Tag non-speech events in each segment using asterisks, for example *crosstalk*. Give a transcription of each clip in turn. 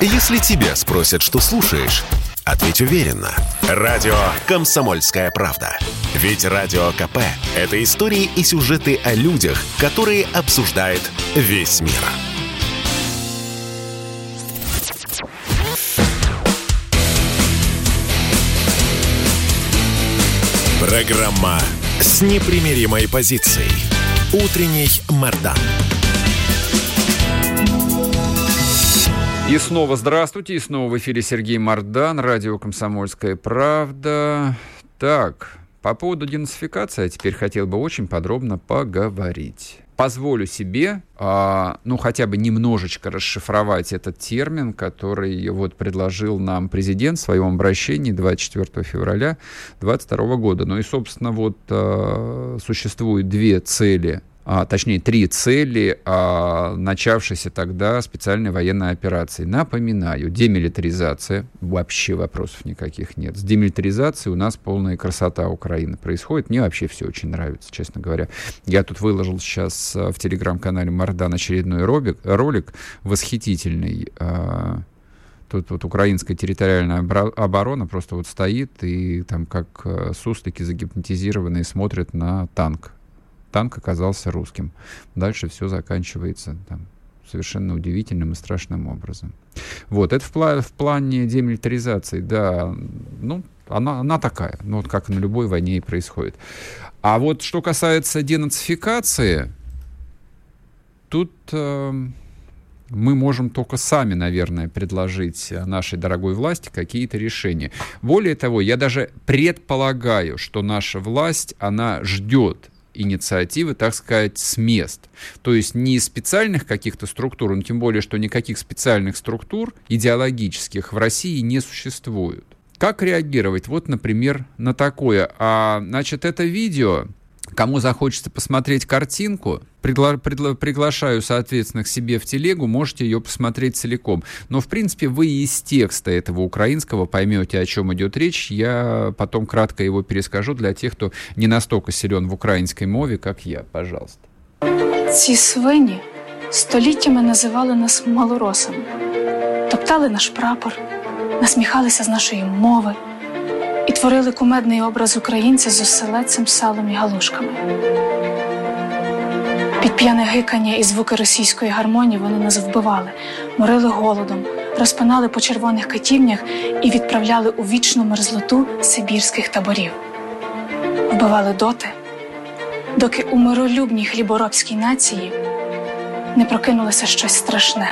Если тебя спросят, что слушаешь, ответь уверенно. Радио «Комсомольская правда». Ведь Радио КП – это истории и сюжеты о людях, которые обсуждает весь мир. Программа с непримиримой позицией. Утренний Мордан. И снова здравствуйте, и снова в эфире Сергей Мордан, радио «Комсомольская правда». Так, по поводу денацификации я теперь хотел бы очень подробно поговорить. Позволю себе, а, ну, хотя бы немножечко расшифровать этот термин, который вот предложил нам президент в своем обращении 24 февраля 2022 года. Ну и, собственно, вот а, существует две цели а, точнее, три цели а, начавшейся тогда специальной военной операции. Напоминаю, демилитаризация, вообще вопросов никаких нет. С демилитаризацией у нас полная красота Украины происходит. Мне вообще все очень нравится, честно говоря. Я тут выложил сейчас а, в телеграм-канале Мардан очередной ролик, ролик восхитительный. Тут вот украинская территориальная оборона просто вот стоит и там как суслики загипнотизированные смотрят на танк танк оказался русским. Дальше все заканчивается там, совершенно удивительным и страшным образом. Вот, это в, пла- в плане демилитаризации, да, ну, она, она такая, ну, вот как на любой войне и происходит. А вот что касается денацификации, тут э, мы можем только сами, наверное, предложить нашей дорогой власти какие-то решения. Более того, я даже предполагаю, что наша власть, она ждет инициативы, так сказать, с мест. То есть не из специальных каких-то структур, но тем более, что никаких специальных структур идеологических в России не существует. Как реагировать? Вот, например, на такое. А, значит, это видео Кому захочется посмотреть картинку, пригла- пригла- приглашаю, соответственно, к себе в телегу, можете ее посмотреть целиком. Но, в принципе, вы из текста этого украинского поймете, о чем идет речь. Я потом кратко его перескажу для тех, кто не настолько силен в украинской мове, как я. Пожалуйста. Ці свині століттями називали нас малоросами, топтали наш прапор, насміхалися з нашої мови і творили кумедний образ українця з оселедцем, салом і галушками. Під п'яне гикання і звуки російської гармонії вони нас вбивали, морили голодом, розпинали по червоних катівнях і відправляли у вічну мерзлоту сибірських таборів. Вбивали доти, доки у миролюбній хліборобській нації не прокинулося щось страшне.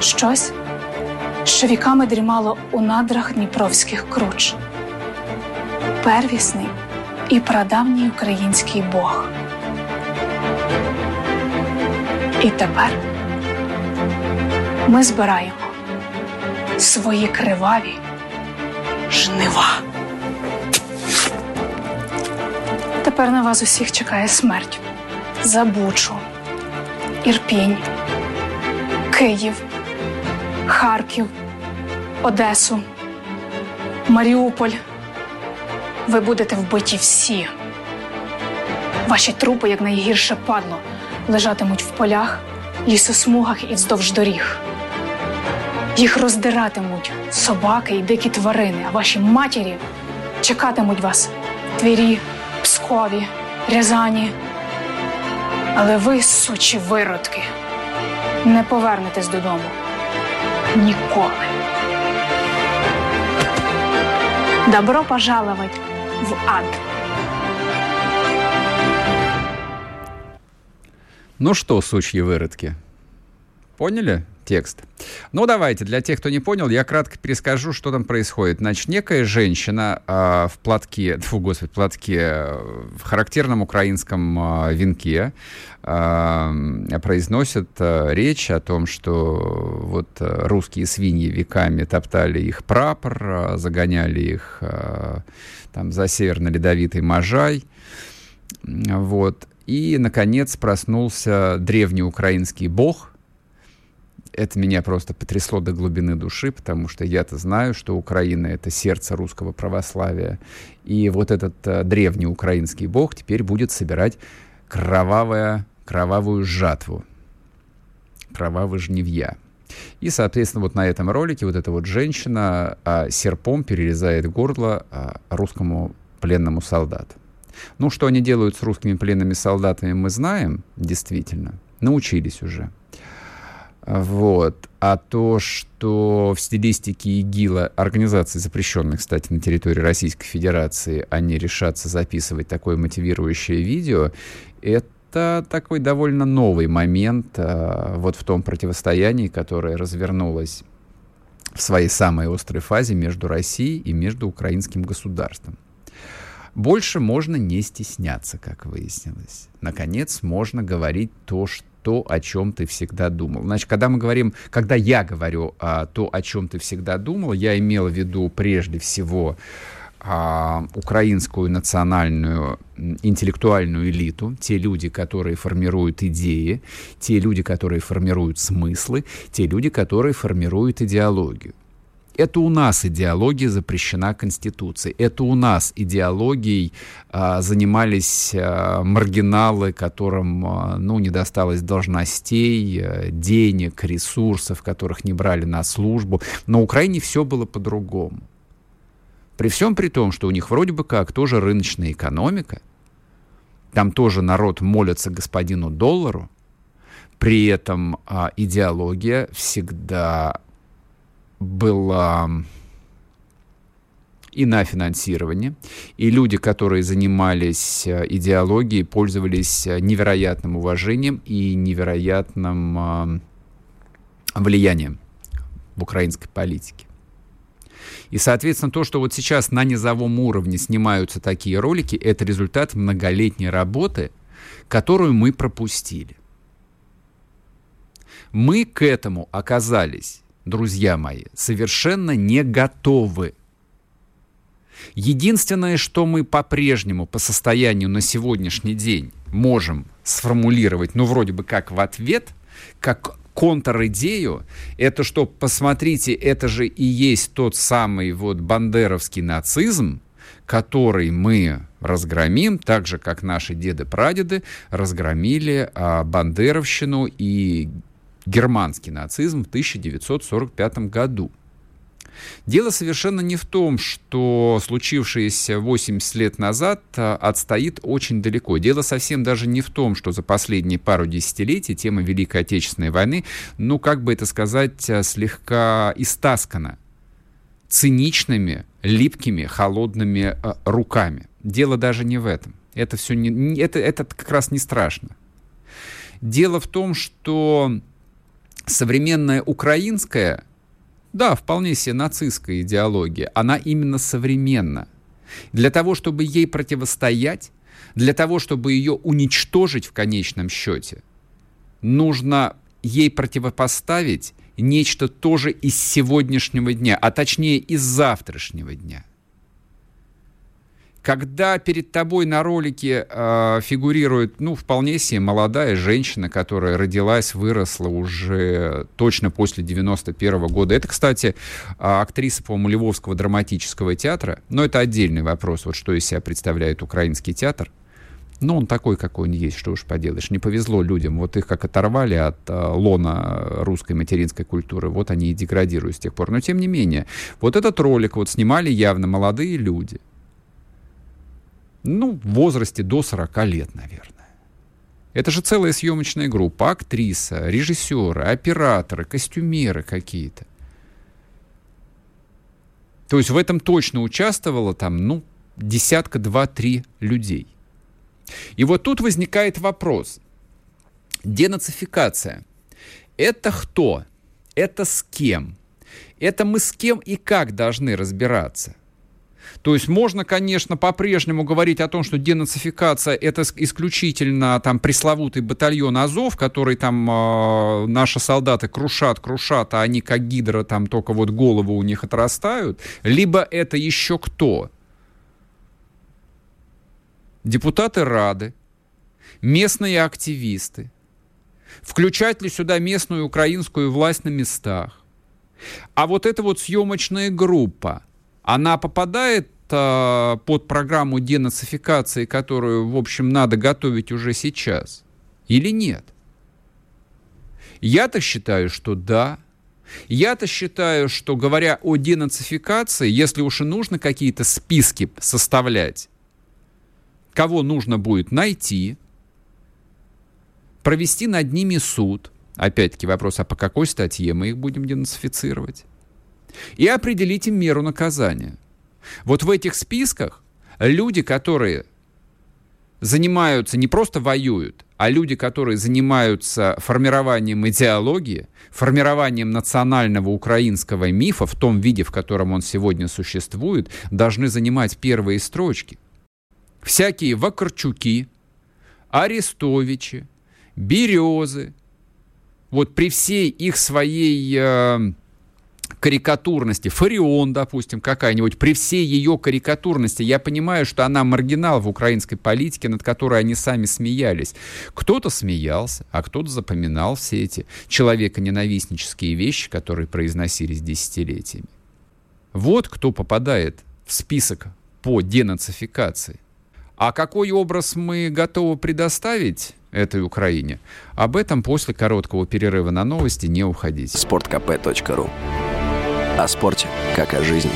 Щось, що віками дрімало у надрах дніпровських круч. Первісний і прадавній український Бог. І тепер ми збираємо свої криваві жнива. Тепер на вас усіх чекає смерть за Бучу, Ірпінь, Київ, Харків, Одесу, Маріуполь. Ви будете вбиті всі. Ваші трупи, як найгірше падло, лежатимуть в полях, лісосмугах і вздовж доріг. Їх роздиратимуть собаки і дикі тварини, а ваші матері чекатимуть вас Твірі, Пскові, Рязані. Але ви, сучі виродки, не повернетесь додому. Ніколи. Добро пожаловать в ад. Ну что, сучьи выродки, поняли текст? Ну, давайте, для тех, кто не понял, я кратко перескажу, что там происходит. Значит, некая женщина э, в платке, *laughs* фу, господи, в платке, э, в характерном украинском э, венке э, произносит э, речь о том, что вот э, русские свиньи веками топтали их прапор, загоняли их э, там за северно-ледовитый Можай, вот. И, наконец, проснулся древний украинский бог. Это меня просто потрясло до глубины души, потому что я-то знаю, что Украина — это сердце русского православия. И вот этот э, древний украинский бог теперь будет собирать кровавое, кровавую жатву, кровавые жневья. И, соответственно, вот на этом ролике вот эта вот женщина а, серпом перерезает горло а, русскому пленному солдату. Ну, что они делают с русскими пленными солдатами, мы знаем, действительно. Научились уже. Вот. А то, что в стилистике ИГИЛа, организации, запрещенных, кстати, на территории Российской Федерации, они решатся записывать такое мотивирующее видео, это такой довольно новый момент а, вот в том противостоянии, которое развернулось в своей самой острой фазе между Россией и между украинским государством. Больше можно не стесняться, как выяснилось. Наконец, можно говорить то, что то, о чем ты всегда думал. Значит, когда мы говорим, когда я говорю а, то, о чем ты всегда думал, я имел в виду прежде всего а, украинскую национальную интеллектуальную элиту, те люди, которые формируют идеи, те люди, которые формируют смыслы, те люди, которые формируют идеологию. Это у нас идеология запрещена Конституцией. Это у нас идеологией а, занимались а, маргиналы, которым а, ну, не досталось должностей, а, денег, ресурсов, которых не брали на службу. На Украине все было по-другому. При всем при том, что у них вроде бы как тоже рыночная экономика, там тоже народ молится господину доллару, при этом а, идеология всегда была и на финансирование. И люди, которые занимались э, идеологией, пользовались э, невероятным уважением и невероятным э, влиянием в украинской политике. И, соответственно, то, что вот сейчас на низовом уровне снимаются такие ролики, это результат многолетней работы, которую мы пропустили. Мы к этому оказались друзья мои, совершенно не готовы. Единственное, что мы по-прежнему по состоянию на сегодняшний день можем сформулировать, ну, вроде бы как в ответ, как контр-идею, это что, посмотрите, это же и есть тот самый вот бандеровский нацизм, который мы разгромим, так же, как наши деды-прадеды разгромили а, бандеровщину и германский нацизм в 1945 году. Дело совершенно не в том, что случившееся 80 лет назад а, отстоит очень далеко. Дело совсем даже не в том, что за последние пару десятилетий тема Великой Отечественной войны, ну, как бы это сказать, а, слегка истаскана циничными, липкими, холодными э, руками. Дело даже не в этом. Это все не, это, это как раз не страшно. Дело в том, что современная украинская, да, вполне себе нацистская идеология, она именно современна. Для того, чтобы ей противостоять, для того, чтобы ее уничтожить в конечном счете, нужно ей противопоставить нечто тоже из сегодняшнего дня, а точнее из завтрашнего дня. Когда перед тобой на ролике э, фигурирует, ну, вполне себе молодая женщина, которая родилась, выросла уже точно после 91 -го года. Это, кстати, актриса, по-моему, Львовского драматического театра. Но это отдельный вопрос, вот что из себя представляет украинский театр. Ну, он такой, какой он есть, что уж поделаешь. Не повезло людям. Вот их как оторвали от э, лона русской материнской культуры, вот они и деградируют с тех пор. Но, тем не менее, вот этот ролик вот снимали явно молодые люди – ну, в возрасте до 40 лет, наверное. Это же целая съемочная группа, актриса, режиссеры, операторы, костюмеры какие-то. То есть в этом точно участвовало там, ну, десятка, два, три людей. И вот тут возникает вопрос. Денацификация. Это кто? Это с кем? Это мы с кем и как должны разбираться? То есть можно, конечно, по-прежнему говорить о том, что денацификация это исключительно там пресловутый батальон Азов, который там э, наши солдаты крушат, крушат, а они как гидра там только вот головы у них отрастают, либо это еще кто? Депутаты Рады, местные активисты, включать ли сюда местную украинскую власть на местах. А вот эта вот съемочная группа – она попадает э, под программу денацификации, которую, в общем, надо готовить уже сейчас? Или нет? Я-то считаю, что да. Я-то считаю, что говоря о денацификации, если уж и нужно какие-то списки составлять, кого нужно будет найти, провести над ними суд, опять-таки вопрос, а по какой статье мы их будем денацифицировать, и определить им меру наказания. Вот в этих списках люди, которые занимаются, не просто воюют, а люди, которые занимаются формированием идеологии, формированием национального украинского мифа в том виде, в котором он сегодня существует, должны занимать первые строчки. Всякие Вакарчуки, Арестовичи, Березы, вот при всей их своей э, карикатурности, Фарион, допустим, какая-нибудь, при всей ее карикатурности, я понимаю, что она маргинал в украинской политике, над которой они сами смеялись. Кто-то смеялся, а кто-то запоминал все эти человеконенавистнические вещи, которые произносились десятилетиями. Вот кто попадает в список по денацификации. А какой образ мы готовы предоставить этой Украине? Об этом после короткого перерыва на новости не уходите. sportkp.ru О спорте, как о жизни.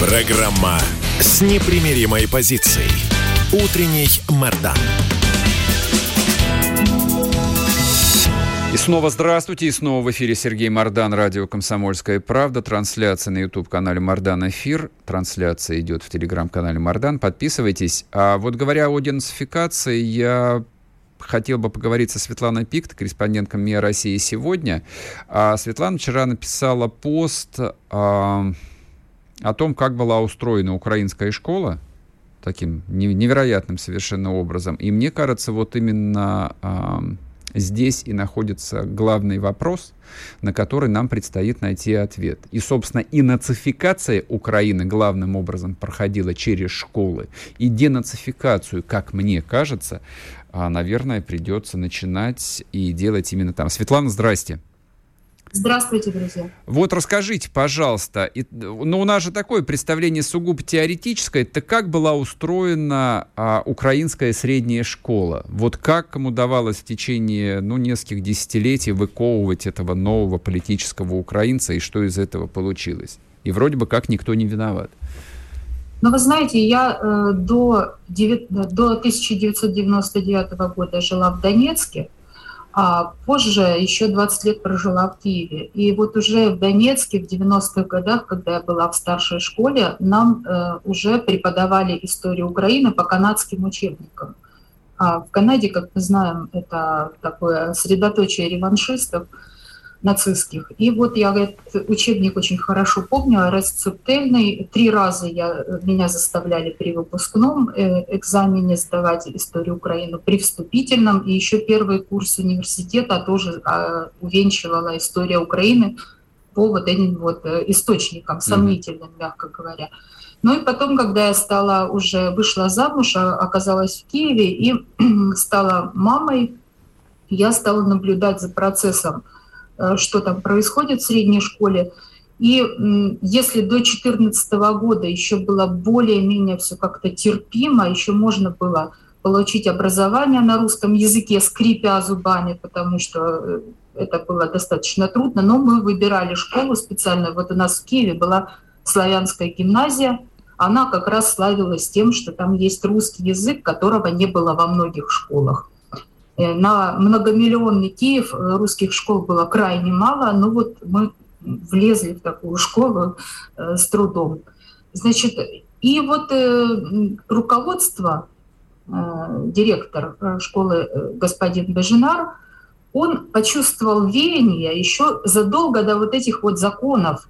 Программа с непримиримой позицией. Утренний Мордан. И снова здравствуйте, и снова в эфире Сергей Мордан, радио «Комсомольская правда», трансляция на YouTube-канале «Мордан Эфир», трансляция идет в телеграм-канале «Мордан», подписывайтесь. А вот говоря о денацификации, я хотел бы поговорить со Светланой Пикт, корреспондентком МИА России сегодня. А Светлана вчера написала пост а, о том, как была устроена украинская школа, таким невероятным совершенно образом. И мне кажется, вот именно а, Здесь и находится главный вопрос, на который нам предстоит найти ответ. И, собственно, и нацификация Украины главным образом проходила через школы. И денацификацию, как мне кажется, наверное, придется начинать и делать именно там. Светлана, здрасте. Здравствуйте, друзья. Вот расскажите, пожалуйста, и, ну, у нас же такое представление сугубо теоретическое, это как была устроена а, украинская средняя школа? Вот как им удавалось в течение, ну, нескольких десятилетий выковывать этого нового политического украинца, и что из этого получилось? И вроде бы как никто не виноват. Ну, вы знаете, я э, до, 9, до 1999 года жила в Донецке, а позже еще 20 лет прожила в Киеве. И вот уже в Донецке в 90-х годах, когда я была в старшей школе, нам э, уже преподавали историю Украины по канадским учебникам. А в Канаде, как мы знаем, это такое средоточие реваншистов – нацистских. И вот я этот учебник очень хорошо помню, рецептельный. Три раза я, меня заставляли при выпускном э, экзамене сдавать историю Украины, при вступительном. И еще первый курс университета тоже а, увенчивала история Украины по вот этим вот э, источникам, сомнительным, мягко говоря. Ну и потом, когда я стала уже, вышла замуж, а, оказалась в Киеве и *clears throat* стала мамой, я стала наблюдать за процессом Э, что там происходит в средней школе. И если до 2014 года еще было более-менее все как-то терпимо, еще можно было получить образование на русском языке, скрипя зубами, потому что э, это было достаточно трудно, но мы выбирали школу специально. Вот у нас в Киеве была славянская гимназия, она как раз славилась тем, что там есть русский язык, которого не было во многих школах. Э, на многомиллионный Киев э, русских школ было крайне мало, но вот мы влезли в такую школу э, с трудом. Значит, и вот руководство, директор школы господин Бежинар, он почувствовал веяние еще задолго до вот этих вот законов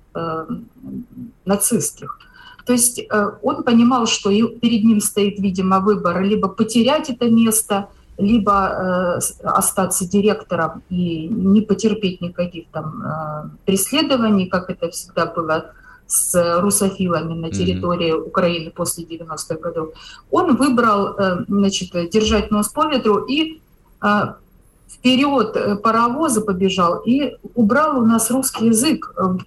нацистских. То есть он понимал, что перед ним стоит, видимо, выбор либо потерять это место – либо э, остаться директором и не потерпеть никаких там э, преследований, как это всегда было с русофилами на территории mm-hmm. Украины после 90-х годов, он выбрал э, значит, держать нос по ветру и э, вперед э, паровоза побежал и убрал у нас русский язык э,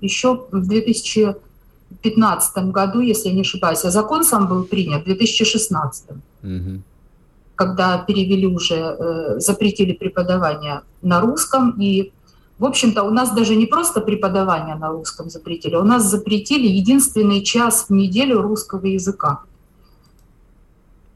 еще в 2015 году, если я не ошибаюсь, а закон сам был принят в 2016. Mm-hmm. Когда перевели уже, э, запретили преподавание на русском. И, в общем-то, у нас даже не просто преподавание на русском запретили, у нас запретили единственный час в неделю русского языка.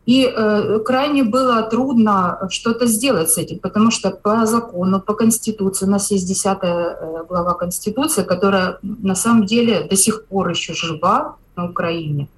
И э, крайне было трудно что-то сделать с этим, потому что по закону, по Конституции, у нас есть 10 э, глава Конституции, которая на самом деле до сих пор еще жива на Украине.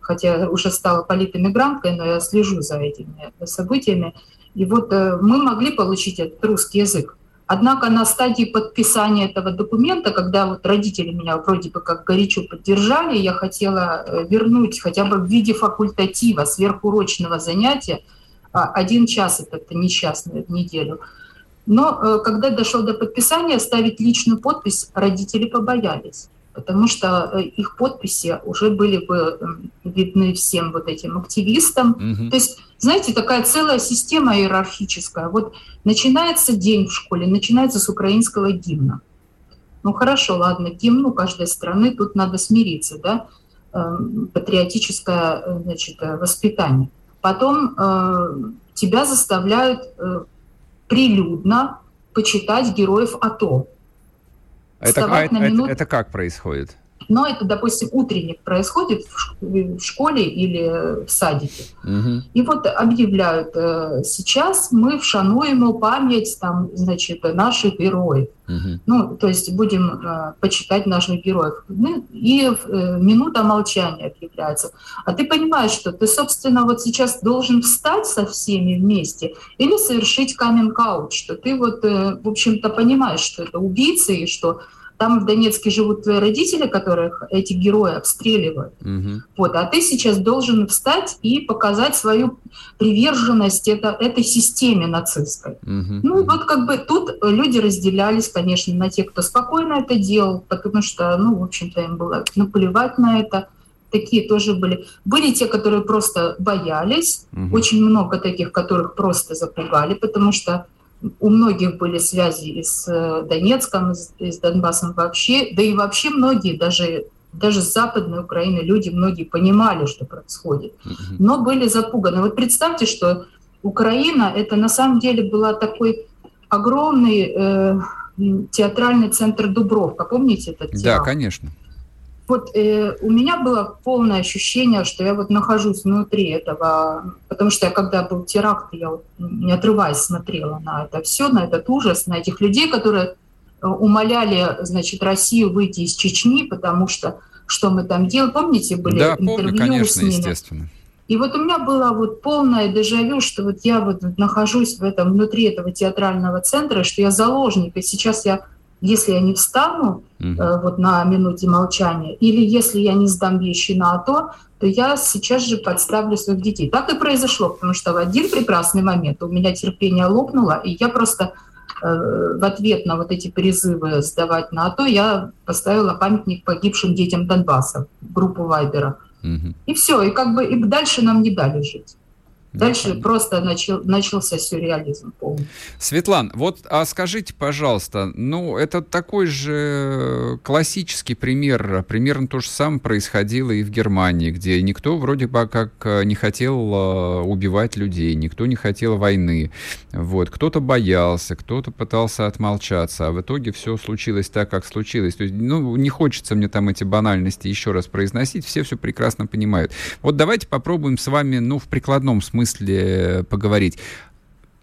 Хотя уже стала политэмигранткой, но я слежу за этими событиями. И вот э, мы могли получить этот русский язык. Однако на стадии подписания этого документа, когда вот родители меня вроде бы как горячо поддержали, я хотела э, вернуть хотя бы в виде факультатива, сверхурочного занятия, а, один час это, это несчастную в неделю. Но э, когда дошло до подписания, ставить личную подпись родители побоялись потому что э, их подписи уже были бы видны всем вот этим активистам. Угу. То есть, знаете, такая целая система иерархическая. Вот начинается день в школе, начинается с украинского гимна. Ну хорошо, ладно, гимн у каждой страны, тут надо смириться, да, эм, патриотическое э, значит, э, воспитание. Потом э, тебя заставляют э, прилюдно почитать героев АТО. Это, а, это, минут... это как происходит? Но это, допустим, утренник происходит в школе или в садике. Угу. И вот объявляют, э, сейчас мы вшануем память там, значит, наших героев. Угу. Ну, то есть будем э, почитать наших героев. Ну, и э, минута молчания объявляется. А ты понимаешь, что ты, собственно, вот сейчас должен встать со всеми вместе или совершить каминг-аут, что ты вот, в общем-то, понимаешь, что это убийцы и что там в Донецке живут твои родители, которых эти герои обстреливают. Угу. Вот, а ты сейчас должен встать и показать свою приверженность это, этой системе нацистской. Угу. Ну, вот как бы тут люди разделялись, конечно, на тех, кто спокойно это делал, потому что, ну, в общем-то, им было наплевать на это такие тоже были. Были те, которые просто боялись, угу. очень много таких, которых просто запугали, потому что у многих были связи и с э, Донецком, и с Донбассом вообще, да и вообще многие, даже, даже с Западной Украины люди, многие понимали, что происходит, но были запуганы. Вот представьте, что Украина, это на самом деле была такой огромный э, театральный центр Дубровка, помните этот театр? Да, конечно вот э, у меня было полное ощущение, что я вот нахожусь внутри этого, потому что я когда был теракт, я вот, не отрываясь смотрела на это все, на этот ужас, на этих людей, которые э, умоляли, значит, Россию выйти из Чечни, потому что что мы там делали, помните, были да, интервью помню, конечно, с ними. естественно. И вот у меня было вот полное дежавю, что вот я вот нахожусь в этом, внутри этого театрального центра, что я заложник, и сейчас я если я не встану э, вот на минуте молчания, или если я не сдам вещи на АТО, то я сейчас же подставлю своих детей. Так и произошло, потому что в один прекрасный момент у меня терпение лопнуло, и я просто э, в ответ на вот эти призывы сдавать на АТО я поставила памятник погибшим детям Донбасса, группу Вайбера. Угу. И все, и как бы и дальше нам не дали жить. Дальше да. просто начал, начался сюрреализм полный. Светлан, вот а скажите, пожалуйста, ну, это такой же классический пример. Примерно то же самое происходило и в Германии, где никто вроде бы как э, не хотел э, убивать людей, никто не хотел войны. Вот. Кто-то боялся, кто-то пытался отмолчаться, а в итоге все случилось так, как случилось. То есть, ну, не хочется мне там эти банальности еще раз произносить, все все прекрасно понимают. Вот давайте попробуем с вами, ну, в прикладном смысле смысле поговорить.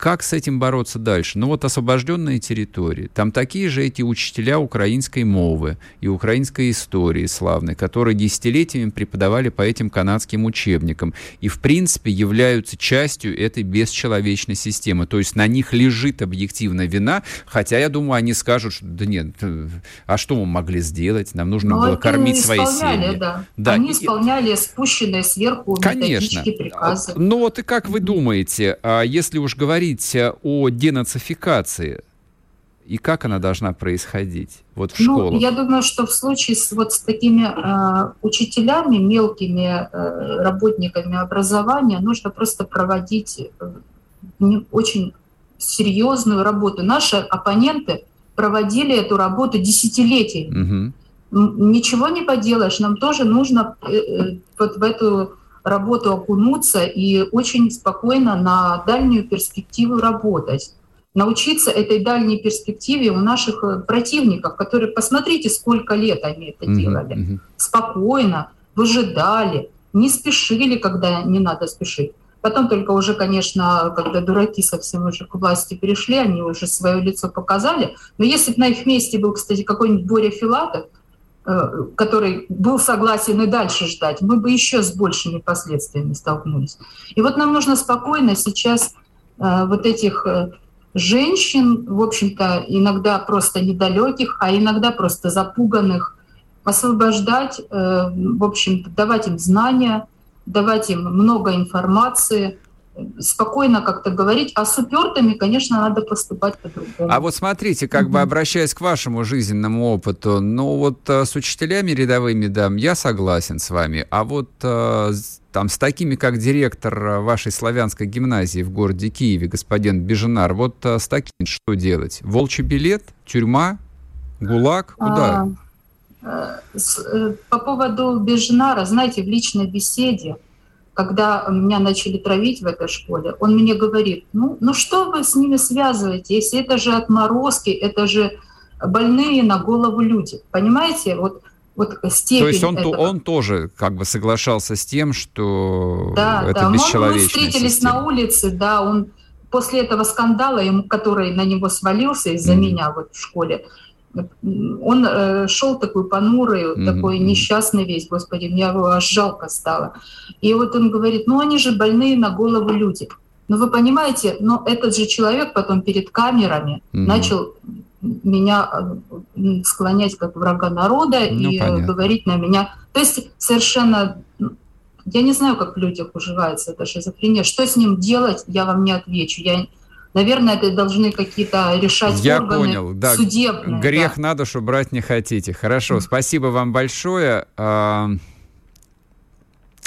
Как с этим бороться дальше? Ну вот освобожденные территории. Там такие же эти учителя украинской мовы и украинской истории славной, которые десятилетиями преподавали по этим канадским учебникам и, в принципе, являются частью этой бесчеловечной системы. То есть на них лежит объективная вина, хотя, я думаю, они скажут, что да нет, а что мы могли сделать? Нам нужно Но было кормить свои семьи. Да. Да. Они исполняли спущенные сверху Конечно. приказы. Ну вот и как вы думаете, а если уж говорить говорить о денацификации, и как она должна происходить вот в ну, школах? Я думаю, что в случае с, вот с такими э, учителями, мелкими э, работниками образования, нужно просто проводить э, очень серьезную работу. Наши оппоненты проводили эту работу десятилетиями. Угу. Ничего не поделаешь, нам тоже нужно э, э, вот в эту работу окунуться и очень спокойно на дальнюю перспективу работать. Научиться этой дальней перспективе у наших э, противников, которые, посмотрите, сколько лет они это делали. Mm-hmm. Спокойно, выжидали, не спешили, когда не надо спешить. Потом только уже, конечно, когда дураки совсем уже к власти перешли, они уже свое лицо показали. Но если бы на их месте был, кстати, какой-нибудь Боря Филатов, который был согласен и дальше ждать, мы бы еще с большими последствиями столкнулись. И вот нам нужно спокойно сейчас э, вот этих э, женщин, в общем-то, иногда просто недалеких, а иногда просто запуганных, освобождать, в общем-то, давать им знания, давать им много информации – спокойно как-то говорить, а с упертыми, конечно, надо поступать по-другому. А вот смотрите, как бы обращаясь к вашему жизненному опыту, ну вот э, с учителями рядовыми, да, я согласен с вами, а вот э, там с такими, как директор вашей славянской гимназии в городе Киеве, господин Беженар, вот э, с таким что делать? Волчий билет, тюрьма, ГУЛАГ, куда? А, по поводу Беженара, знаете, в личной беседе, когда меня начали травить в этой школе, он мне говорит, ну, ну что вы с ними связываете, если это же отморозки, это же больные на голову люди. Понимаете, вот, вот степень То есть он, этого. он тоже как бы соглашался с тем, что да, это да. бесчеловечная Мы встретились система. на улице, да, он после этого скандала, ему, который на него свалился из-за mm-hmm. меня вот в школе, он э, шел такой понурый, mm-hmm. такой несчастный весь, господи, мне его аж жалко стало. И вот он говорит, ну они же больные на голову люди. Но вы понимаете, но этот же человек потом перед камерами mm-hmm. начал меня э, склонять как врага народа ну, и понятно. говорить на меня. То есть совершенно я не знаю, как в людях уживается эта шизофрения. Что с ним делать, я вам не отвечу. Я Наверное, это должны какие-то решать Я органы понял, да. судебные. Грех да. на душу брать не хотите. Хорошо, mm. спасибо вам большое. А,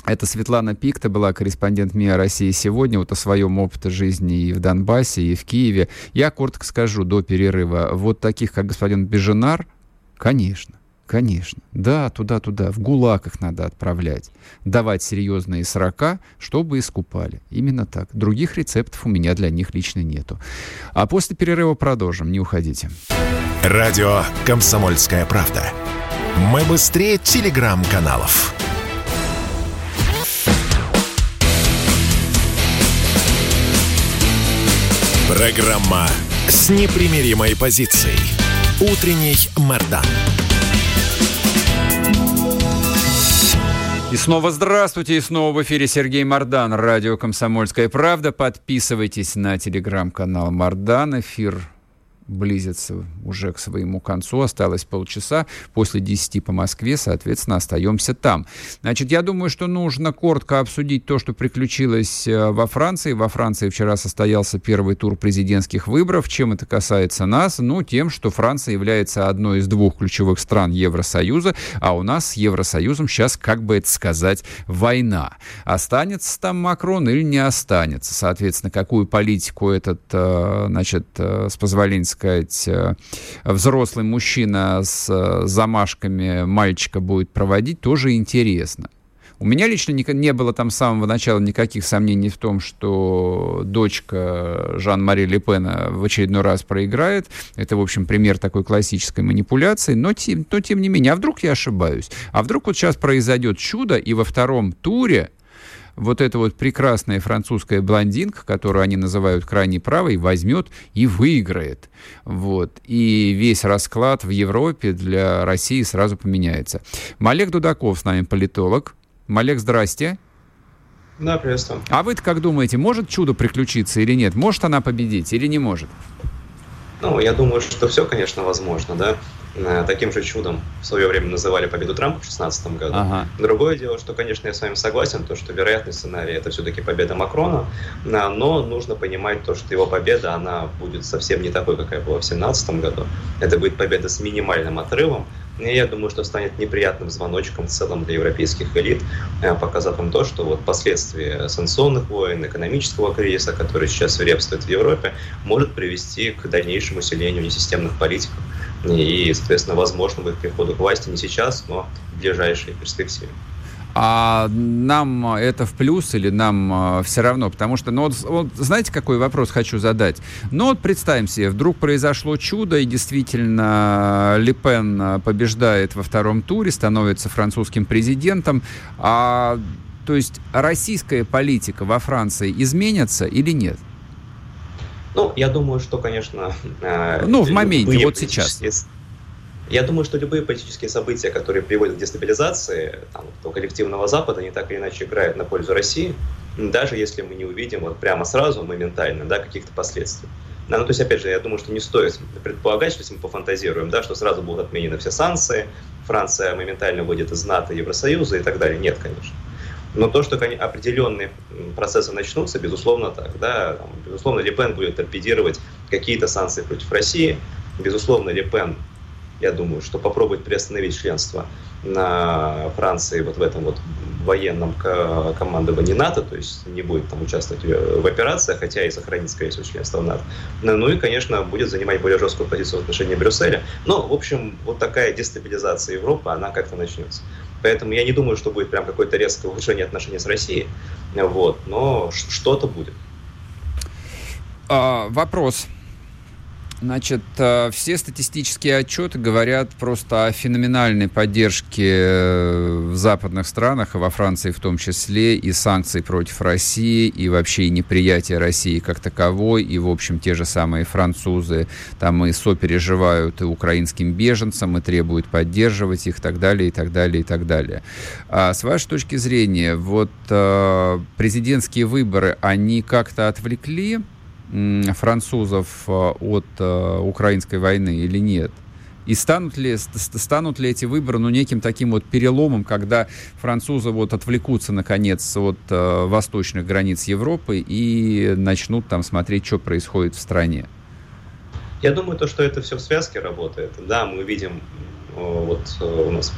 это Светлана Пикта была корреспондент МИА России сегодня, вот о своем опыте жизни и в Донбассе, и в Киеве. Я коротко скажу до перерыва. Вот таких, как господин Беженар, конечно, Конечно. Да, туда-туда. В ГУЛАГ их надо отправлять. Давать серьезные срока, чтобы искупали. Именно так. Других рецептов у меня для них лично нету. А после перерыва продолжим. Не уходите. Радио «Комсомольская правда». Мы быстрее телеграм-каналов. Программа с непримиримой позицией. Утренний Мордан. И снова здравствуйте, и снова в эфире Сергей Мордан, радио «Комсомольская правда». Подписывайтесь на телеграм-канал Мордан, эфир близится уже к своему концу, осталось полчаса, после 10 по Москве, соответственно, остаемся там. Значит, я думаю, что нужно коротко обсудить то, что приключилось э, во Франции. Во Франции вчера состоялся первый тур президентских выборов. Чем это касается нас? Ну, тем, что Франция является одной из двух ключевых стран Евросоюза, а у нас с Евросоюзом сейчас, как бы это сказать, война. Останется там Макрон или не останется? Соответственно, какую политику этот, э, значит, э, с позволения сказать, э, взрослый мужчина с э, замашками мальчика будет проводить, тоже интересно. У меня лично не, не было там с самого начала никаких сомнений в том, что дочка Жан-Мари Ле Пена в очередной раз проиграет. Это, в общем, пример такой классической манипуляции. Но, тем, но тем не менее, а вдруг я ошибаюсь? А вдруг вот сейчас произойдет чудо, и во втором туре вот эта вот прекрасная французская блондинка, которую они называют крайней правой, возьмет и выиграет. Вот. И весь расклад в Европе для России сразу поменяется. Малек Дудаков с нами политолог. Малек, здрасте. Да, приветствую. А вы как думаете, может чудо приключиться или нет? Может она победить или не может? Ну, я думаю, что все, конечно, возможно, да. Э, таким же чудом в свое время называли победу Трампа в 2016 году. Ага. Другое дело, что, конечно, я с вами согласен, то, что вероятный сценарий это все-таки победа Макрона, э, но нужно понимать то, что его победа, она будет совсем не такой, какая была в 2017 году. Это будет победа с минимальным отрывом, и я думаю, что станет неприятным звоночком в целом для европейских элит, э, показав им то, что вот последствия санкционных войн, экономического кризиса, который сейчас свирепствует в Европе, может привести к дальнейшему усилению несистемных политиков и, соответственно, возможно будет приходу к власти не сейчас, но в ближайшей перспективе. А нам это в плюс или нам э, все равно? Потому что, ну вот, вот знаете, какой вопрос хочу задать? Ну вот представим себе, вдруг произошло чудо, и действительно Ле Пен побеждает во втором туре, становится французским президентом, а то есть российская политика во Франции изменится или нет? Ну, я думаю, что, конечно... Э, ну, в моменте, вот сейчас. Я думаю, что любые политические события, которые приводят к дестабилизации там, коллективного Запада, они так или иначе играют на пользу России, даже если мы не увидим вот прямо сразу, моментально, да, каких-то последствий. Да, ну, то есть, опять же, я думаю, что не стоит предполагать, что если мы пофантазируем, да, что сразу будут отменены все санкции, Франция моментально выйдет из НАТО, Евросоюза и так далее. Нет, конечно. Но то, что определенные процессы начнутся, безусловно так. Да? Безусловно, Лепен будет торпедировать какие-то санкции против России. Безусловно, Лепен я думаю, что попробует приостановить членство на Франции вот в этом вот военном командовании НАТО, то есть не будет там участвовать в операциях, хотя и сохранит, скорее всего, членство в НАТО. Ну, ну и, конечно, будет занимать более жесткую позицию в отношении Брюсселя. Но, в общем, вот такая дестабилизация Европы, она как-то начнется. Поэтому я не думаю, что будет прям какое-то резкое улучшение отношений с Россией, вот, но что-то будет. А, вопрос. Значит, э, все статистические отчеты говорят просто о феноменальной поддержке э, в западных странах, и во Франции в том числе, и санкций против России, и вообще и неприятие России как таковой, и, в общем, те же самые французы там и сопереживают и украинским беженцам, и требуют поддерживать их, и так далее, и так далее, и так далее. А с вашей точки зрения, вот э, президентские выборы, они как-то отвлекли французов э, от э, украинской войны или нет? И станут ли, станут ли эти выборы ну, неким таким вот переломом, когда французы вот отвлекутся, наконец, от э, восточных границ Европы и начнут там смотреть, что происходит в стране? Я думаю, то, что это все в связке работает. Да, мы видим вот э, у нас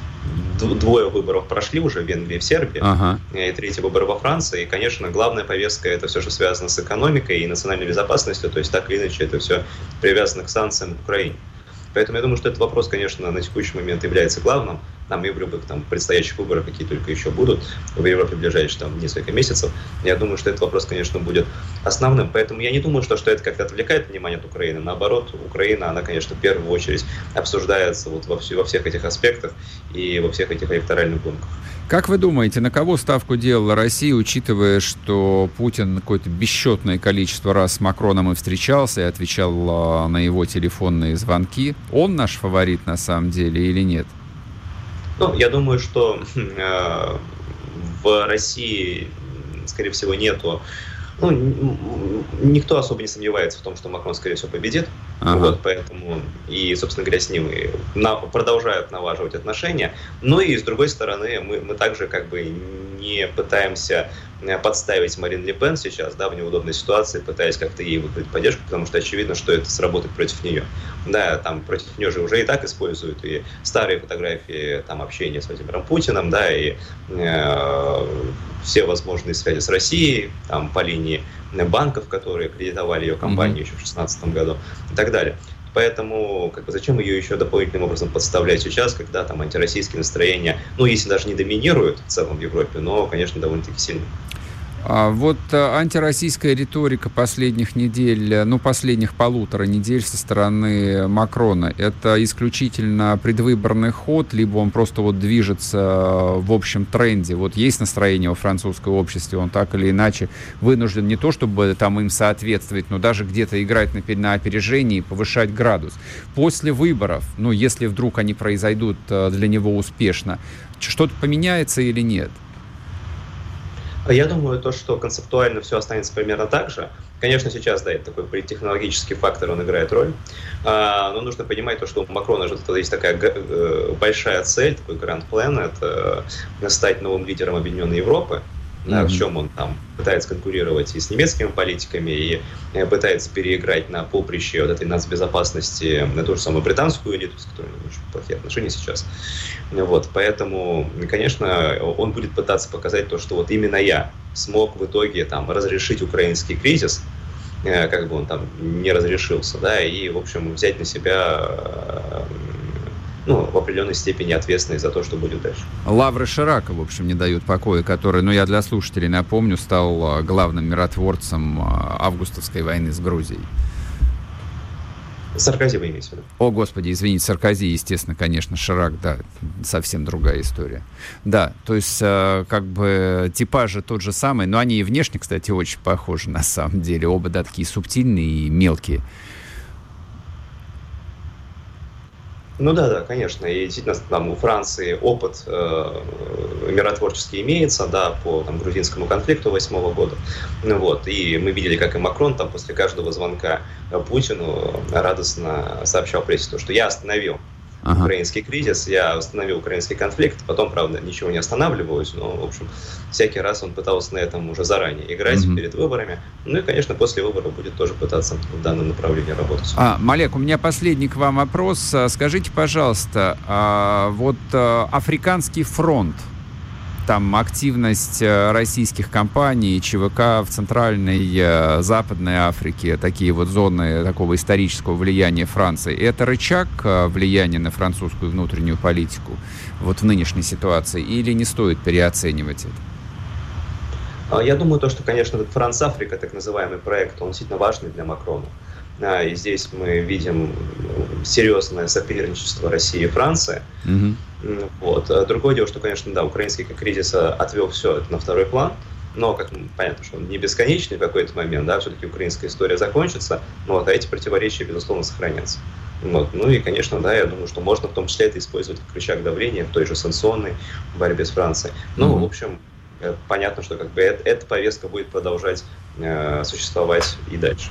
двое выборов прошли уже в Венгрии и в Сербии, ага. и третий выбор во Франции. И, конечно, главная повестка это все, что связано с экономикой и национальной безопасностью, то есть так или иначе это все привязано к санкциям в Украине. Поэтому я думаю, что этот вопрос, конечно, на текущий момент является главным. Нам и в любых там, предстоящих выборах, какие только еще будут в Европе в ближайшие там, несколько месяцев, я думаю, что этот вопрос, конечно, будет основным. Поэтому я не думаю, что, что это как-то отвлекает внимание от Украины. Наоборот, Украина, она, конечно, в первую очередь обсуждается вот во, все, во всех этих аспектах и во всех этих электоральных гонках. Как вы думаете, на кого ставку делала Россия, учитывая, что Путин какое-то бесчетное количество раз с Макроном и встречался и отвечал а, на его телефонные звонки? Он наш фаворит на самом деле или нет? Ну, я думаю, что э, в России, скорее всего, нету ну, никто особо не сомневается в том, что Макрон, скорее всего, победит. Ага. Вот, поэтому и, собственно говоря, с ним и на, продолжают налаживать отношения. Но и, с другой стороны, мы, мы также как бы не пытаемся подставить Марин Ле Пен сейчас, да, в неудобной ситуации, пытаясь как-то ей выказать поддержку, потому что очевидно, что это сработает против нее. Да, там против нее же уже и так используют и старые фотографии там общения с Владимиром Путиным, да, и э, все возможные связи с Россией, там по линии банков, которые кредитовали ее компанию mm-hmm. еще в 2016 году и так далее. Поэтому как бы, зачем ее еще дополнительным образом подставлять сейчас, когда там антироссийские настроения, ну, если даже не доминируют в целом в Европе, но, конечно, довольно-таки сильно. А вот э, антироссийская риторика последних недель, э, ну, последних полутора недель со стороны Макрона, это исключительно предвыборный ход, либо он просто вот движется э, в общем тренде? Вот есть настроение во французском обществе, он так или иначе вынужден не то, чтобы там им соответствовать, но даже где-то играть на, на опережении повышать градус. После выборов, ну, если вдруг они произойдут для него успешно, что-то поменяется или нет? А я думаю, то, что концептуально все останется примерно так же. Конечно, сейчас, да, это такой политтехнологический фактор, он играет роль. А, но нужно понимать то, что у Макрона же есть такая э, большая цель, такой гранд-план, это э, стать новым лидером Объединенной Европы да, mm-hmm. чем он там пытается конкурировать и с немецкими политиками, и э, пытается переиграть на поприще вот этой нацбезопасности на ту же самую британскую элиту, с которой у него очень плохие отношения сейчас. Вот, поэтому, конечно, он будет пытаться показать то, что вот именно я смог в итоге там разрешить украинский кризис, э, как бы он там не разрешился, да, и, в общем, взять на себя ну, в определенной степени ответственность за то, что будет дальше. Лавры Ширака, в общем, не дают покоя, который, ну, я для слушателей напомню, стал главным миротворцем августовской войны с Грузией. Саркози вы имеете в виду? О, господи, извините, Саркози, естественно, конечно, Ширак, да, совсем другая история. Да, то есть, э, как бы, типажи тот же самый, но они и внешне, кстати, очень похожи, на самом деле. Оба, да, такие субтильные и мелкие. Ну да, да, конечно. И действительно, там у Франции опыт э, миротворческий имеется, да, по там, грузинскому конфликту восьмого года. Ну, вот. И мы видели, как и Макрон там после каждого звонка Путину радостно сообщал прессе, что я остановил ага. украинский кризис, я остановил украинский конфликт, потом, правда, ничего не останавливаюсь, но, в общем, всякий раз он пытался на этом уже заранее играть угу. перед выборами. Ну и, конечно, после выборов будет тоже пытаться в данном направлении работать. А, Малек, у меня последний к вам вопрос. Скажите, пожалуйста, а, вот а, африканский фронт, там активность э, российских компаний, ЧВК в Центральной, э, Западной Африке, такие вот зоны такого исторического влияния Франции, это рычаг э, влияния на французскую внутреннюю политику вот в нынешней ситуации или не стоит переоценивать это? А, я думаю, то, что, конечно, этот Франц-Африка, так называемый проект, он действительно важный для Макрона. А, и здесь мы видим серьезное соперничество России и Франции. Угу. Вот. А другое дело, что, конечно, да, украинский кризис отвел все это на второй план. Но, как понятно, что он не бесконечный в какой-то момент, да, все-таки украинская история закончится, но вот, а эти противоречия, безусловно, сохранятся. Вот. Ну и, конечно, да, я думаю, что можно в том числе это использовать как рычаг давления в той же санкционной борьбе с Францией. Ну, mm-hmm. в общем, э, понятно, что как бы эта повестка будет продолжать э, существовать и дальше.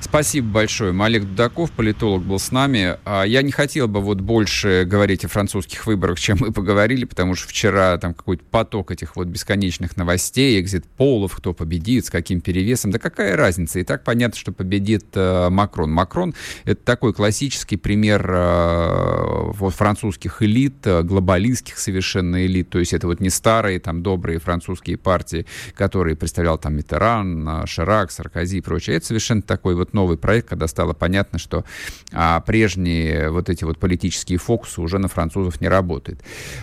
Спасибо большое. Малик Дудаков, политолог, был с нами. А, я не хотел бы вот больше говорить о французских выборах, чем мы поговорили, потому что вчера там какой-то поток этих вот бесконечных новостей, экзит-полов, кто победит, с каким перевесом. Да какая разница? И так понятно, что победит э, Макрон. Макрон — это такой классический пример э, вот французских элит, э, глобалистских совершенно элит. То есть это вот не старые там добрые французские партии, которые представлял там Митеран, Ширак, Саркози и прочее. Это совершенно такой вот новый проект, когда стало понятно, что а, прежние вот эти вот политические фокусы уже на французов не работают.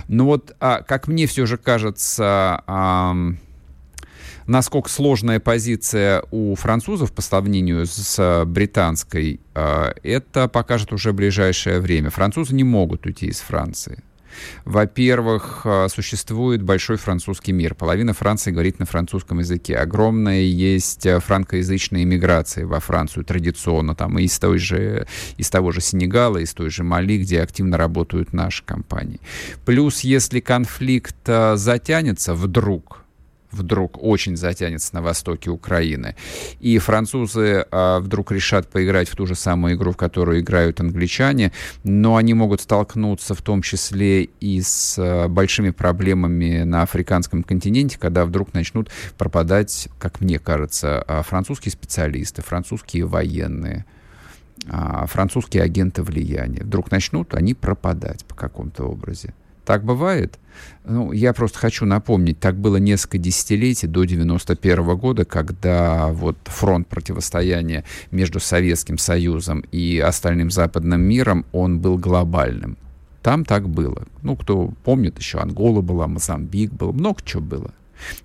Но вот, а, как мне все же кажется, а, насколько сложная позиция у французов по сравнению с британской, а, это покажет уже ближайшее время. Французы не могут уйти из Франции. Во-первых, а, существует большой французский мир. Половина Франции говорит на французском языке. Огромная есть а, франкоязычная иммиграция во Францию традиционно. Там и из, той же, из того же Сенегала, из той же Мали, где активно работают наши компании. Плюс, если конфликт а, затянется вдруг, вдруг очень затянется на востоке Украины, и французы а, вдруг решат поиграть в ту же самую игру, в которую играют англичане, но они могут столкнуться в том числе и с а, большими проблемами на африканском континенте, когда вдруг начнут пропадать, как мне кажется, а, французские специалисты, французские военные французские агенты влияния. Вдруг начнут они пропадать по какому-то образе. Так бывает? Ну, я просто хочу напомнить, так было несколько десятилетий до 91 года, когда вот фронт противостояния между Советским Союзом и остальным западным миром, он был глобальным. Там так было. Ну, кто помнит, еще Ангола была, Мозамбик был, много чего было.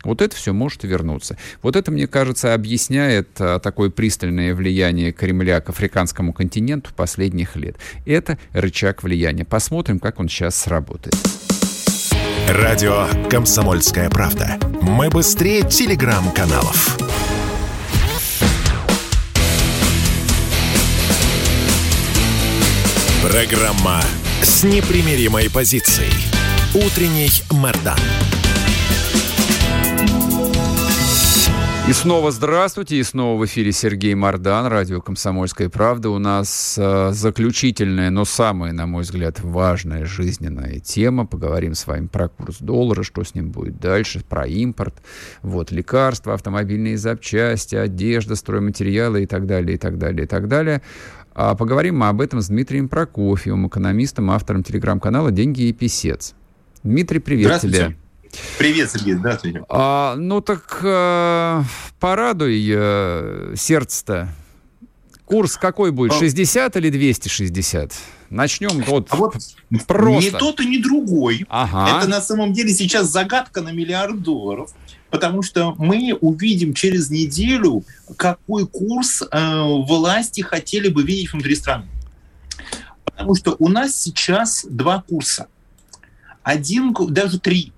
Вот это все может вернуться. Вот это, мне кажется, объясняет а, такое пристальное влияние Кремля к африканскому континенту последних лет. Это рычаг влияния. Посмотрим, как он сейчас сработает. Радио «Комсомольская правда». Мы быстрее телеграм-каналов. Программа с непримиримой позицией. Утренний Мордан. И снова здравствуйте, и снова в эфире Сергей Мордан, радио «Комсомольская правда». У нас э, заключительная, но самая, на мой взгляд, важная жизненная тема. Поговорим с вами про курс доллара, что с ним будет дальше, про импорт, вот, лекарства, автомобильные запчасти, одежда, стройматериалы и так далее, и так далее, и так далее. А поговорим мы об этом с Дмитрием Прокофьевым, экономистом, автором телеграм-канала «Деньги и писец». Дмитрий, привет тебе. Привет, Сергей, здравствуйте. А, ну так э, порадуй э, сердце-то. Курс какой будет, 60 или 260? Начнем вот, а вот просто. Не тот и не другой. Ага. Это на самом деле сейчас загадка на миллиард долларов потому что мы увидим через неделю, какой курс э, власти хотели бы видеть внутри страны. Потому что у нас сейчас два курса. Один, даже три.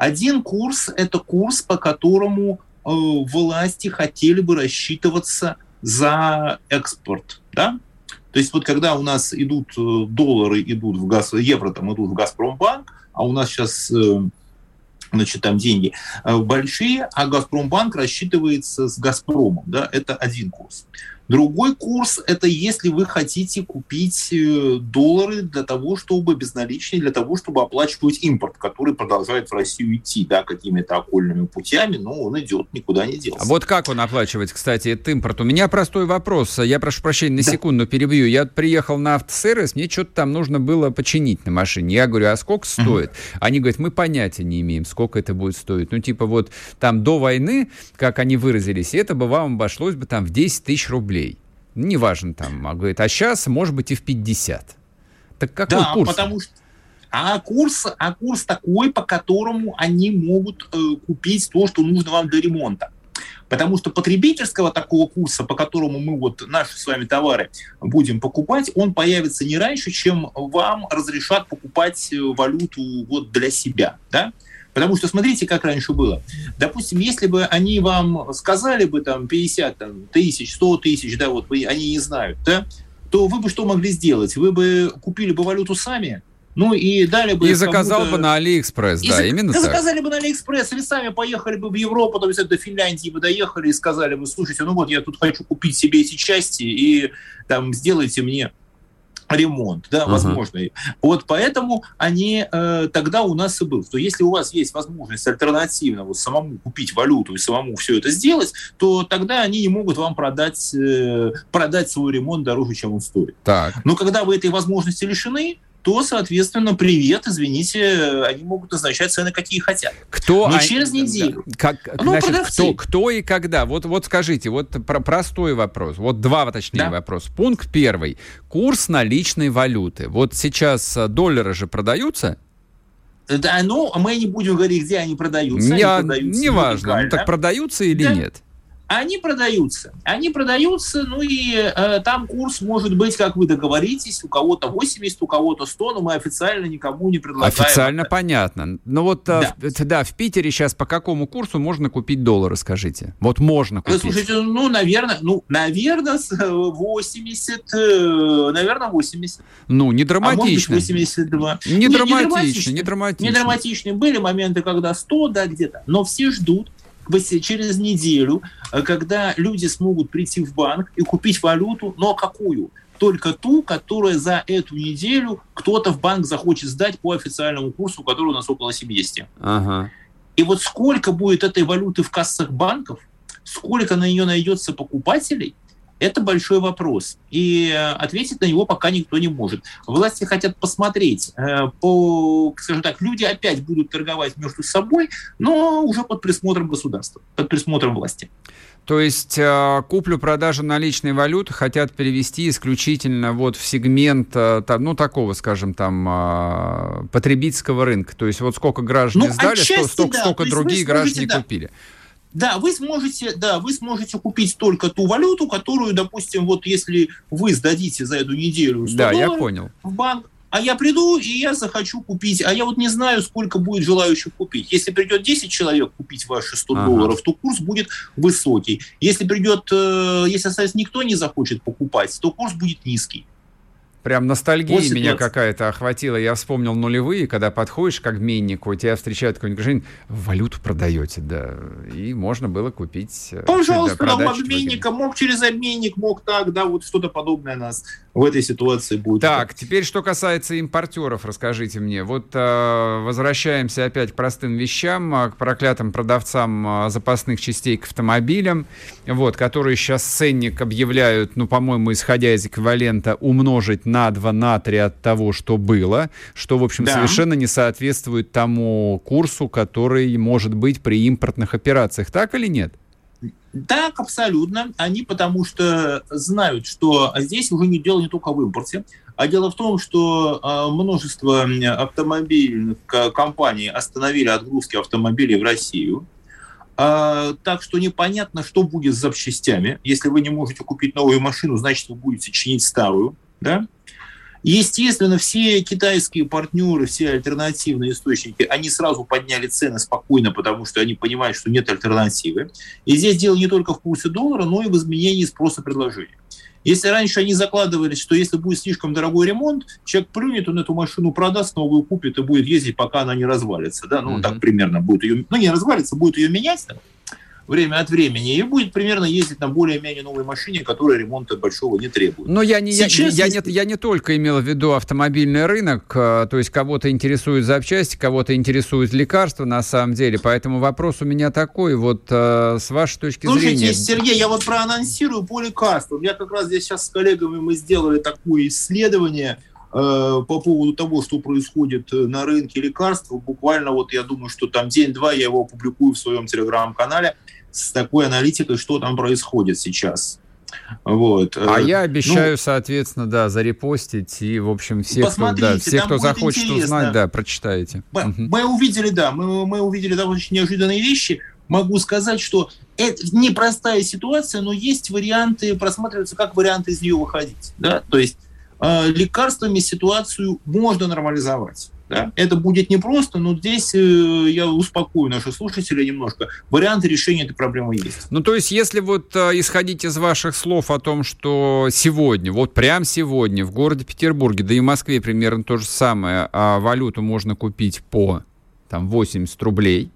Один курс – это курс, по которому э, власти хотели бы рассчитываться за экспорт. Да? То есть вот когда у нас идут э, доллары, идут в газ, евро там идут в Газпромбанк, а у нас сейчас э, значит, там деньги э, большие, а Газпромбанк рассчитывается с Газпромом, да, это один курс. Другой курс – это если вы хотите купить э, доллары для того, чтобы безналичные, для того, чтобы оплачивать импорт, который продолжает в Россию идти, да, какими-то окольными путями, но он идет, никуда не делся. А вот как он оплачивать, кстати, этот импорт? У меня простой вопрос. Я прошу прощения на да. секунду перебью. Я приехал на автосервис, мне что-то там нужно было починить на машине. Я говорю, а сколько стоит? Угу. Они говорят, мы понятия не имеем, сколько это будет стоить. Ну, типа вот там до войны, как они выразились, это бы вам обошлось бы там в 10 тысяч рублей неважно там, а говорит, а сейчас, может быть, и в 50. Так какой да, курс? потому что а курс, а курс такой, по которому они могут э, купить то, что нужно вам для ремонта. Потому что потребительского такого курса, по которому мы вот наши с вами товары будем покупать, он появится не раньше, чем вам разрешат покупать э, валюту вот для себя. Да? Потому что смотрите, как раньше было. Допустим, если бы они вам сказали бы там 50 там, тысяч, 100 тысяч, да, вот вы, они не знают, да, то вы бы что могли сделать? Вы бы купили бы валюту сами, ну и дали бы... И заказал бы на Алиэкспресс, да, за... именно так. заказали бы на Алиэкспресс, или сами поехали бы в Европу, там, до Финляндии бы доехали и сказали бы, слушайте, ну вот я тут хочу купить себе эти части, и там сделайте мне ремонт, да, uh-huh. возможно. Вот поэтому они э, тогда у нас и был, что если у вас есть возможность альтернативно вот самому купить валюту и самому все это сделать, то тогда они не могут вам продать, э, продать свой ремонт дороже, чем он стоит. Так. Но когда вы этой возможности лишены, то, соответственно, привет, извините, они могут назначать цены, какие хотят. Кто? Но а... через неделю. Как, ну, значит, кто, кто и когда? Вот, вот скажите, вот про простой вопрос. Вот два, точнее, да. вопрос. Пункт первый. Курс наличной валюты. Вот сейчас э, доллары же продаются? Да, ну, мы не будем говорить, где они продаются. Не, они продаются не важно. Ну, так продаются или да. нет? Они продаются. Они продаются, ну и э, там курс может быть, как вы договоритесь, у кого-то 80, у кого-то 100, но мы официально никому не предлагаем. Официально это. понятно. Ну вот, э, да. В, да, в Питере сейчас по какому курсу можно купить доллары, скажите? Вот можно купить. Слушайте, ну, наверное, ну, наверное, 80, э, наверное, 80. Ну, не драматично. А может быть 82. Не, не, драматично, не драматично, не драматично. Не драматично. Были моменты, когда 100, да, где-то, но все ждут через неделю, э, когда люди смогут прийти в банк и купить валюту, но какую? Только ту, которая за эту неделю кто-то в банк захочет сдать по официальному курсу, который у нас около 70. Ага. И вот сколько будет этой валюты в кассах банков, сколько на нее найдется покупателей – это большой вопрос. И э, ответить на него пока никто не может. Власти хотят посмотреть. Э, по, скажем так, люди опять будут торговать между собой, но уже под присмотром государства, под присмотром власти. То есть э, куплю-продажу наличной валюты хотят перевести исключительно вот в сегмент, ну, такого, скажем, там, потребительского рынка. То есть вот сколько граждане ну, сдали, столько, столько, да. столько другие граждане да. купили. Да, вы сможете, да, вы сможете купить только ту валюту, которую, допустим, вот если вы сдадите за эту неделю 100 да, я понял. в банк, а я приду и я захочу купить, а я вот не знаю, сколько будет желающих купить. Если придет 10 человек купить ваши 100 ага. долларов, то курс будет высокий. Если придет, э, если, соответственно, никто не захочет покупать, то курс будет низкий. Прям ностальгия После меня какая-то охватила. Я вспомнил нулевые, когда подходишь к обменнику, тебя встречают какой-нибудь гражданин, валюту продаете, да. И можно было купить... Э, Пожалуйста, да, обменника, мог через обменник, мог так, да, вот что-то подобное нас в этой ситуации будет. Так, теперь что касается импортеров, расскажите мне. Вот э, возвращаемся опять к простым вещам, а, к проклятым продавцам э, запасных частей к автомобилям, вот, которые сейчас ценник объявляют, ну, по-моему, исходя из эквивалента, умножить на 2, на 3 от того, что было, что, в общем, да. совершенно не соответствует тому курсу, который может быть при импортных операциях. Так или нет? Так, абсолютно. Они потому что знают, что здесь уже не дело не только в импорте, а дело в том, что а, множество автомобильных компаний остановили отгрузки автомобилей в Россию. А, так что непонятно, что будет с запчастями. Если вы не можете купить новую машину, значит, вы будете чинить старую. Да? Естественно, все китайские партнеры, все альтернативные источники, они сразу подняли цены спокойно, потому что они понимают, что нет альтернативы. И здесь дело не только в курсе доллара, но и в изменении спроса предложения. Если раньше они закладывались, что если будет слишком дорогой ремонт, человек плюнет, он эту машину продаст, новую купит и будет ездить, пока она не развалится. Да? Ну, mm-hmm. так примерно будет ее... Ну, не развалится, будет ее менять время от времени и будет примерно ездить на более-менее новой машине, которая ремонта большого не требует. Но я не, Сейчас я, я, не, я не только имел в виду автомобильный рынок, а, то есть кого-то интересуют запчасти, кого-то интересуют лекарства на самом деле, поэтому вопрос у меня такой, вот а, с вашей точки Слушайте, зрения... Сергей, я вот проанонсирую по лекарствам. Я как раз здесь сейчас с коллегами мы сделали такое исследование, э, по поводу того, что происходит на рынке лекарств. Буквально вот я думаю, что там день-два я его опубликую в своем телеграм-канале с такой аналитикой, что там происходит сейчас. Вот. А я обещаю, ну, соответственно, да, зарепостить и, в общем, все, кто, да, все, кто захочет интересно. узнать, да, прочитаете. Мы, угу. мы увидели, да, мы, мы увидели довольно неожиданные вещи. Могу сказать, что это непростая ситуация, но есть варианты, просматриваются как варианты из нее выходить. Да? То есть э, лекарствами ситуацию можно нормализовать. Да? Это будет непросто, но здесь э, я успокою наших слушателей немножко. Варианты решения этой проблемы есть. Ну, то есть, если вот э, исходить из ваших слов о том, что сегодня, вот прямо сегодня в городе Петербурге, да и в Москве примерно то же самое, а валюту можно купить по там 80 рублей,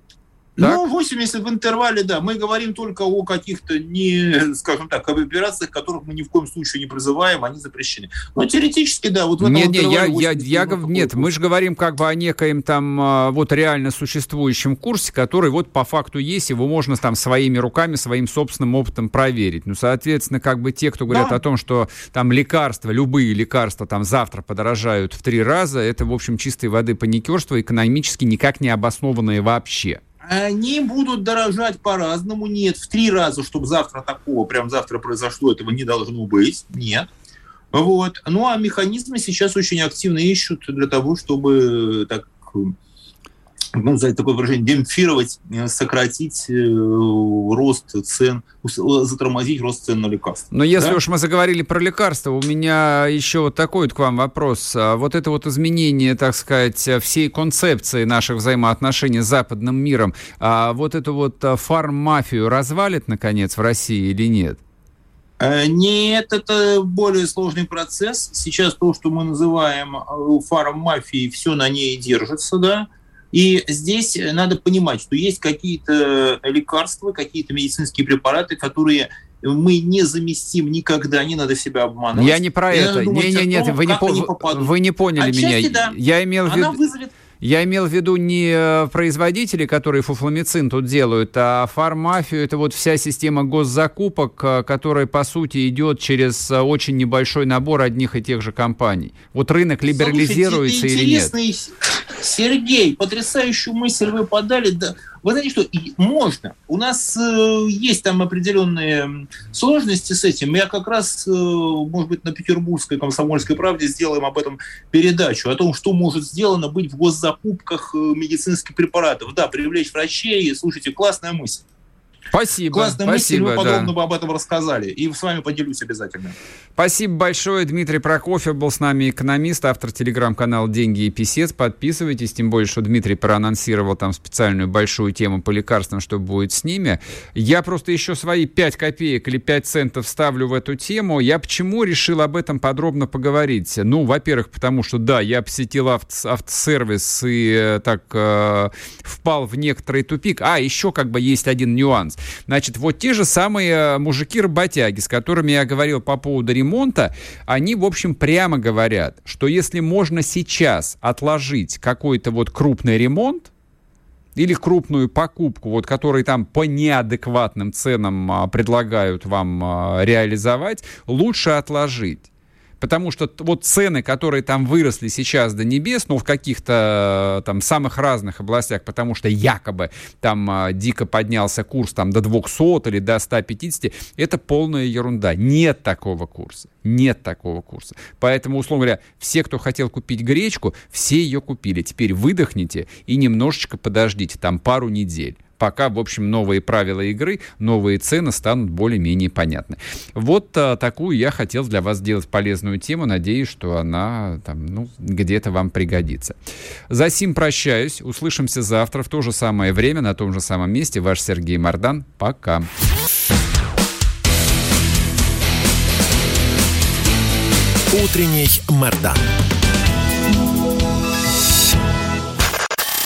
так? Ну, 80 в интервале, да. Мы говорим только о каких-то не, *laughs* скажем так, об операциях, которых мы ни в коем случае не призываем, они запрещены. Но теоретически, да, вот в этом Нет, нет, я, я, я, нет, мы же говорим как бы о некоем там а, вот реально существующем курсе, который вот по факту есть, его можно там своими руками, своим собственным опытом проверить. Ну, соответственно, как бы те, кто говорят да. о том, что там лекарства, любые лекарства там завтра подорожают в три раза, это, в общем, чистой воды паникерство, экономически никак не обоснованное вообще они будут дорожать по-разному. Нет, в три раза, чтобы завтра такого, прям завтра произошло, этого не должно быть. Нет. Вот. Ну, а механизмы сейчас очень активно ищут для того, чтобы так ну, за такое выражение, демпфировать, э, сократить э, рост цен, затормозить рост цен на лекарства. Но если да? уж мы заговорили про лекарства, у меня еще вот такой вот к вам вопрос. А вот это вот изменение, так сказать, всей концепции наших взаимоотношений с западным миром, а вот эту вот э, фарм-мафию развалит, наконец, в России или нет? Нет, это более сложный процесс. Сейчас то, что мы называем фарм-мафией, все на ней держится, да. И здесь надо понимать, что есть какие-то лекарства, какие-то медицинские препараты, которые мы не заместим никогда, не надо себя обманывать. Я не про это. Не, не, нет, вы не, по... вы не поняли Отчасти, меня. Да. Я имел в виду... вызовет я имел в виду не э, производители, которые фуфламицин тут делают, а фармафию. Это вот вся система госзакупок, э, которая, по сути, идет через э, очень небольшой набор одних и тех же компаний. Вот рынок либерализируется Слушайте, или нет? Сергей, потрясающую мысль вы подали. Да, вы знаете что, можно. У нас э, есть там определенные сложности с этим. Я как раз, э, может быть, на Петербургской комсомольской правде сделаем об этом передачу, о том, что может сделано быть в госзакупках э, медицинских препаратов. Да, привлечь врачей. Слушайте, классная мысль. Спасибо. Классная спасибо, мысль, вы подробно да. об этом рассказали. И с вами поделюсь обязательно. Спасибо большое. Дмитрий Прокофьев был с нами экономист, автор телеграм-канала «Деньги и писец». Подписывайтесь, тем более, что Дмитрий проанонсировал там специальную большую тему по лекарствам, что будет с ними. Я просто еще свои 5 копеек или 5 центов ставлю в эту тему. Я почему решил об этом подробно поговорить? Ну, во-первых, потому что, да, я посетил авто автосервис и э, так э, впал в некоторый тупик. А, еще как бы есть один нюанс. Значит, вот те же самые э, мужики-работяги, с которыми я говорил по поводу ремонта, они, в общем, прямо говорят, что если можно сейчас отложить какой-то вот крупный ремонт, или крупную покупку, вот, который там по неадекватным ценам а, предлагают вам а, реализовать, лучше отложить. Потому что вот цены, которые там выросли сейчас до небес, ну, в каких-то там самых разных областях, потому что якобы там а, дико поднялся курс там до 200 или до 150, это полная ерунда. Нет такого курса. Нет такого курса. Поэтому, условно говоря, все, кто хотел купить гречку, все ее купили. Теперь выдохните и немножечко подождите, там пару недель пока, в общем, новые правила игры, новые цены станут более-менее понятны. Вот а, такую я хотел для вас сделать полезную тему. Надеюсь, что она там, ну, где-то вам пригодится. За сим прощаюсь. Услышимся завтра в то же самое время, на том же самом месте. Ваш Сергей Мардан. Пока. Утренний Мардан.